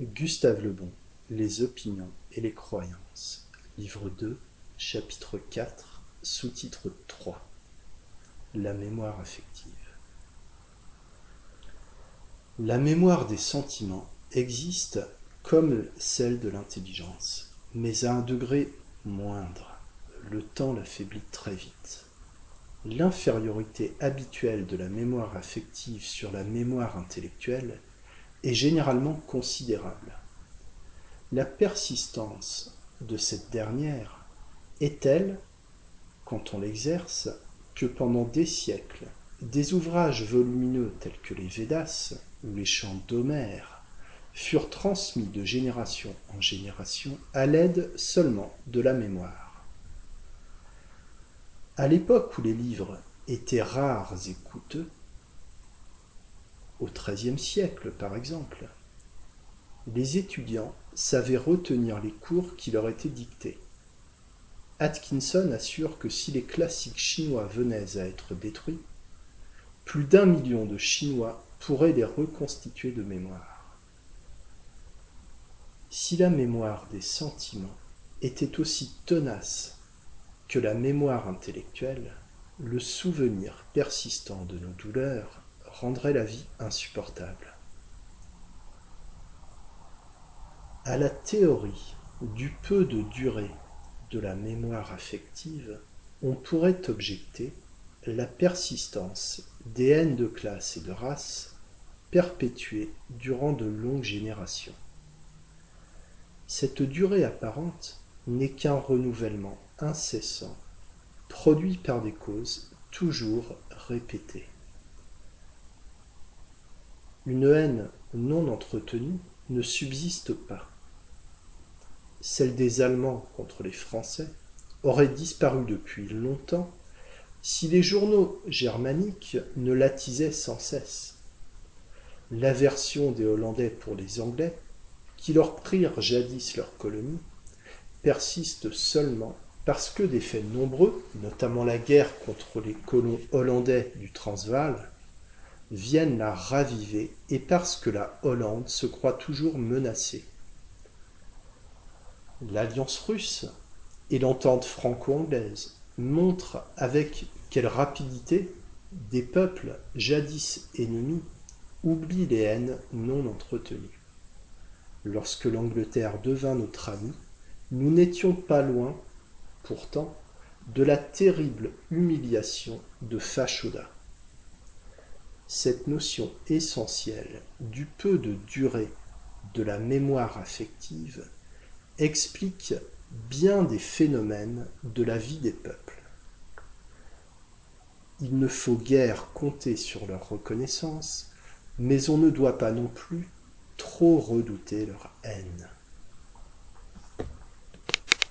Gustave Le Bon, Les opinions et les croyances, livre deux, chapitre quatre, sous-titre trois, La mémoire affective. La mémoire des sentiments existe comme celle de l'intelligence, mais à un degré moindre. Le temps l'affaiblit très vite. L'infériorité habituelle de la mémoire affective sur la mémoire intellectuelle est généralement considérable. La persistance de cette dernière est telle, quand on l'exerce, que pendant des siècles, des ouvrages volumineux tels que les Védas ou les chants d'Homère furent transmis de génération en génération à l'aide seulement de la mémoire. À l'époque où les livres étaient rares et coûteux, au XIIIe siècle par exemple, les étudiants savaient retenir les cours qui leur étaient dictés. Atkinson assure que si les classiques chinois venaient à être détruits, plus d'un million de Chinois pourraient les reconstituer de mémoire. Si la mémoire des sentiments était aussi tenace que la mémoire intellectuelle, le souvenir persistant de nos douleurs rendrait la vie insupportable. À la théorie du peu de durée de la mémoire affective, on pourrait objecter la persistance des haines de classe et de race perpétuées durant de longues générations. Cette durée apparente n'est qu'un renouvellement incessant, produit par des causes toujours répétées. Une haine non entretenue ne subsiste pas. Celle des Allemands contre les Français aurait disparu depuis longtemps si les journaux germaniques ne l'attisaient sans cesse. L'aversion des Hollandais pour les Anglais, qui leur prirent jadis leur colonie, persiste seulement parce que des faits nombreux, notamment la guerre contre les colons hollandais du Transvaal, viennent la raviver et parce que la Hollande se croit toujours menacée. L'alliance russe et l'entente franco-anglaise montrent avec quelle rapidité des peuples jadis ennemis oublient les haines non entretenues. Lorsque l'Angleterre devint notre amie, nous n'étions pas loin, pourtant, de la terrible humiliation de Fachoda cette notion essentielle du peu de durée de la mémoire affective explique bien des phénomènes de la vie des peuples. Il ne faut guère compter sur leur reconnaissance, mais on ne doit pas non plus trop redouter leur haine.